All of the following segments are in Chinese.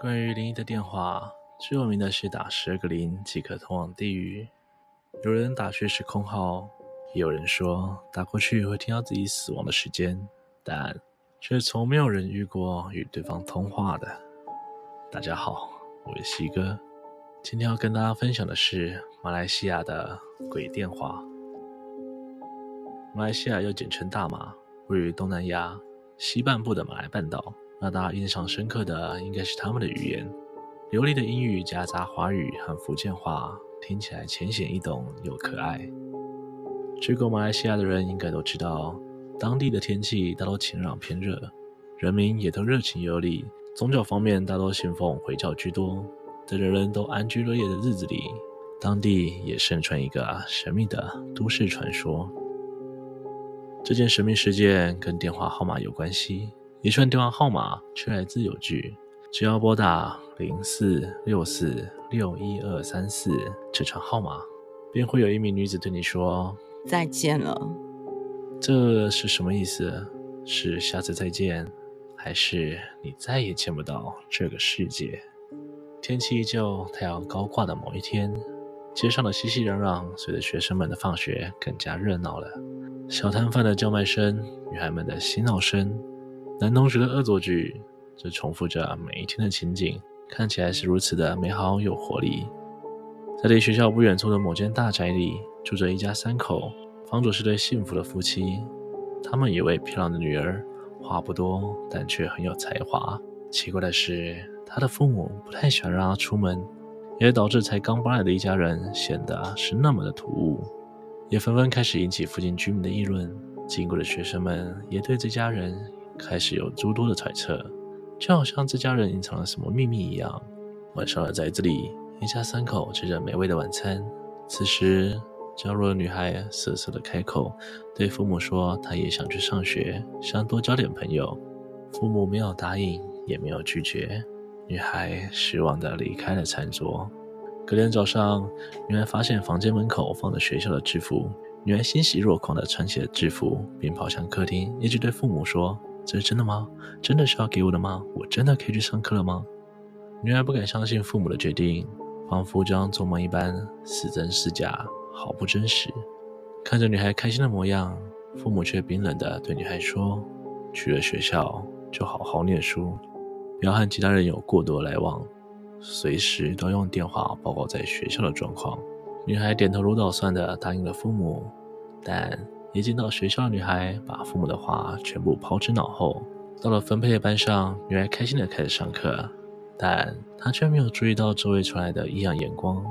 关于灵异的电话，最有名的是打十二个零即可通往地狱。有人打去是空号，也有人说打过去会听到自己死亡的时间，但却从没有人遇过与对方通话的。大家好，我是西哥，今天要跟大家分享的是马来西亚的鬼电话。马来西亚又简称大马，位于东南亚西半部的马来半岛。让大家印象深刻的应该是他们的语言，流利的英语夹杂华语和福建话，听起来浅显易懂又可爱。去过马来西亚的人应该都知道，当地的天气大多晴朗偏热，人民也都热情有礼。宗教方面大多信奉回教居多，在人人都安居乐业的日子里，当地也盛传一个神秘的都市传说。这件神秘事件跟电话号码有关系。一串电话号码却来自有据，只要拨打零四六四六一二三四这串号码，便会有一名女子对你说再见了。这是什么意思？是下次再见，还是你再也见不到这个世界？天气依旧，太阳高挂的某一天，街上的熙熙攘攘随着学生们的放学更加热闹了。小摊贩的叫卖声，女孩们的嬉闹声。男同学的恶作剧，这重复着每一天的情景，看起来是如此的美好有活力。在离学校不远处的某间大宅里，住着一家三口，房主是对幸福的夫妻。他们有位漂亮的女儿，话不多，但却很有才华。奇怪的是，他的父母不太喜欢让他出门，也导致才刚搬来的一家人显得是那么的突兀，也纷纷开始引起附近居民的议论。经过的学生们也对这家人。开始有诸多的揣测，就好像这家人隐藏了什么秘密一样。晚上的宅子里，一家三口吃着美味的晚餐。此时，娇弱的女孩瑟瑟的开口，对父母说：“她也想去上学，想多交点朋友。”父母没有答应，也没有拒绝。女孩失望的离开了餐桌。隔天早上，女孩发现房间门口放着学校的制服，女孩欣喜若狂的穿起了制服，并跑向客厅，一直对父母说。这是真的吗？真的是要给我的吗？我真的可以去上课了吗？女孩不敢相信父母的决定，仿佛就像做梦一般，似真似假，毫不真实。看着女孩开心的模样，父母却冰冷地对女孩说：“去了学校就好好念书，不要和其他人有过多来往，随时都用电话报告在学校的状况。”女孩点头如捣蒜地答应了父母，但……一进到学校的女孩把父母的话全部抛之脑后，到了分配的班上，女孩开心地开始上课，但她却没有注意到周围传来的异样眼光。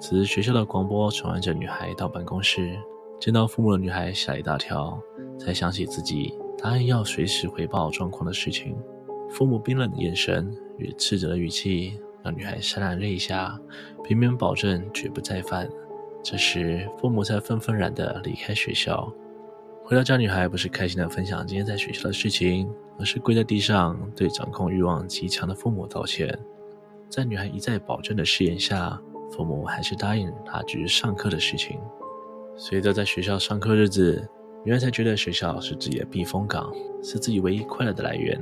此时学校的广播传唤着女孩到办公室，见到父母的女孩吓一大跳，才想起自己答应要随时回报状况的事情。父母冰冷的眼神与斥责的语气，让女孩潸然泪下，拼命保证绝不再犯。这时，父母才愤愤然地离开学校。回到家，女孩不是开心地分享今天在学校的事情，而是跪在地上对掌控欲望极强的父母道歉。在女孩一再保证的誓言下，父母还是答应她继续上课的事情。随着在学校上课日子，女孩才觉得学校是自己的避风港，是自己唯一快乐的来源。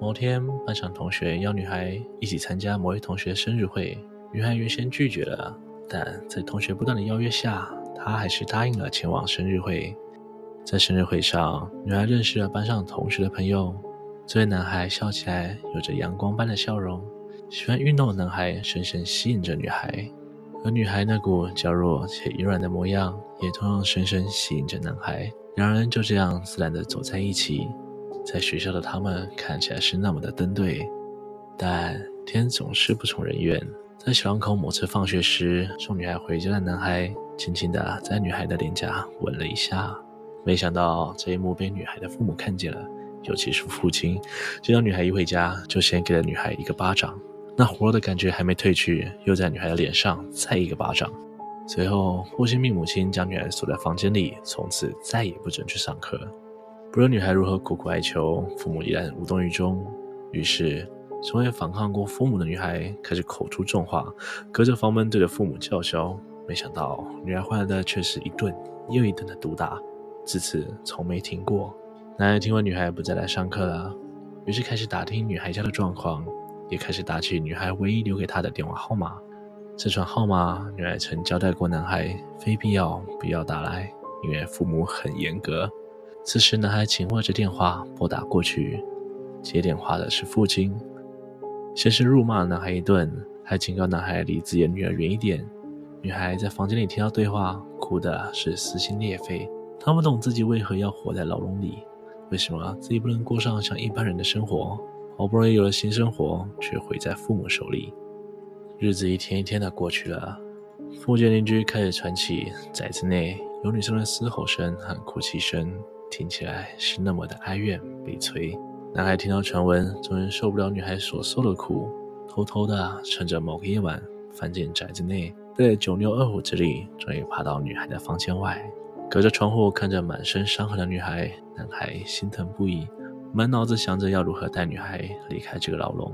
某天，班上同学邀女孩一起参加某位同学生日会，女孩原先拒绝了。但在同学不断的邀约下，他还是答应了前往生日会。在生日会上，女孩认识了班上同学的朋友。这位男孩笑起来有着阳光般的笑容，喜欢运动的男孩深深吸引着女孩，而女孩那股娇弱且柔软的模样也同样深深吸引着男孩。两人就这样自然的走在一起。在学校的他们看起来是那么的登对，但天总是不从人愿。在小两口某次放学时，送女孩回家的男孩轻轻的在女孩的脸颊吻了一下。没想到这一幕被女孩的父母看见了，尤其是父亲，见到女孩一回家就先给了女孩一个巴掌。那火热的感觉还没退去，又在女孩的脸上再一个巴掌。随后，父亲命母亲将女孩锁在房间里，从此再也不准去上课。不论女孩如何苦苦哀求，父母依然无动于衷。于是。从未反抗过父母的女孩开始口出重话，隔着房门对着父母叫嚣。没想到女儿换来的却是一顿又一顿的毒打，自此从没停过。男孩听闻女孩不再来上课了，于是开始打听女孩家的状况。也开始打起女孩唯一留给他的电话号码。这串号码，女孩曾交代过男孩，非必要不要打来，因为父母很严格。此时，男孩紧握着电话拨打过去，接电话的是父亲。先是辱骂男孩一顿，还警告男孩离自己的女儿远一点。女孩在房间里听到对话，哭的是撕心裂肺。她不懂自己为何要活在牢笼里，为什么自己不能过上像一般人的生活？好不容易有了新生活，却毁在父母手里。日子一天一天的过去了，附近邻居开始传起宅子内有女生的嘶吼声和哭泣声，听起来是那么的哀怨悲催。男孩听到传闻，终于受不了女孩所受的苦，偷偷的趁着某个夜晚翻进宅子内。在九牛二虎之力，终于爬到女孩的房间外，隔着窗户看着满身伤痕的女孩，男孩心疼不已，满脑子想着要如何带女孩离开这个牢笼。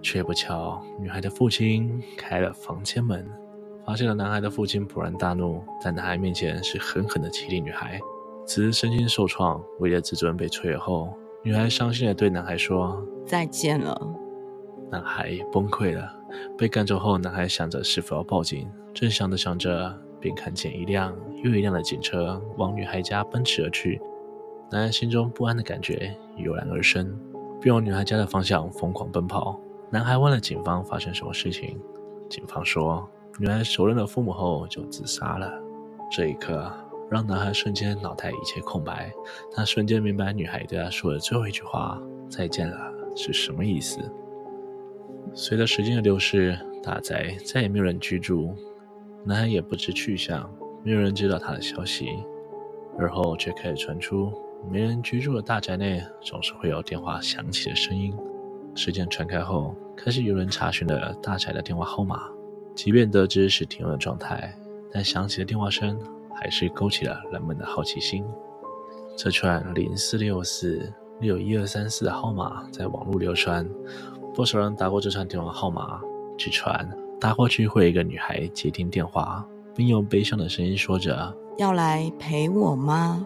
却不巧，女孩的父亲开了房间门，发现了男孩的父亲，勃然大怒，在男孩面前是狠狠的欺凌女孩。此时身心受创，唯一的自尊被摧毁后，女孩伤心的对男孩说：“再见了。”男孩崩溃了。被赶走后，男孩想着是否要报警。正想着想着，便看见一辆又一辆的警车往女孩家奔驰而去。男孩心中不安的感觉油然而生，便往女孩家的方向疯狂奔跑。男孩问了警方发生什么事情，警方说女孩手认了父母后就自杀了。这一刻让男孩瞬间脑袋一切空白，他瞬间明白女孩对他说的最后一句话“再见了”是什么意思。随着时间的流逝，大宅再也没有人居住。男孩也不知去向，没有人知道他的消息。而后却开始传出，没人居住的大宅内总是会有电话响起的声音。事件传开后，开始有人查询了大宅的电话号码。即便得知是停用的状态，但响起的电话声还是勾起了人们的好奇心。这串零四六四六一二三四的号码在网络流传，不少人打过这串电话号码，据传。打过去会有一个女孩接听电话，并用悲伤的声音说着：“要来陪我吗？”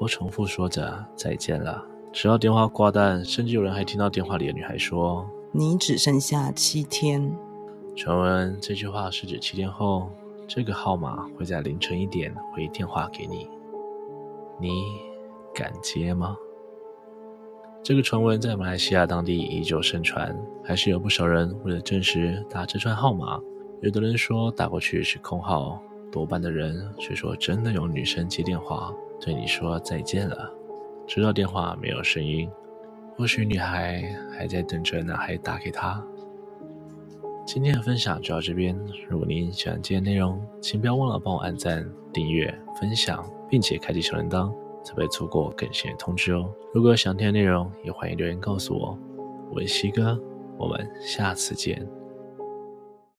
或重复说着：“再见了。”直到电话挂断，甚至有人还听到电话里的女孩说：“你只剩下七天。”传闻这句话是指七天后，这个号码会在凌晨一点回电话给你。你敢接吗？这个传闻在马来西亚当地依旧盛传，还是有不少人为了证实打这串号码，有的人说打过去是空号，多半的人却说真的有女生接电话对你说再见了，直到电话没有声音，或许女孩还在等着男孩打给她。今天的分享就到这边，如果您喜欢今天内容，请不要忘了帮我按赞、订阅、分享，并且开启小铃铛。才不会错过更新的通知哦。如果有想听的内容，也欢迎留言告诉我。我是西哥，我们下次见。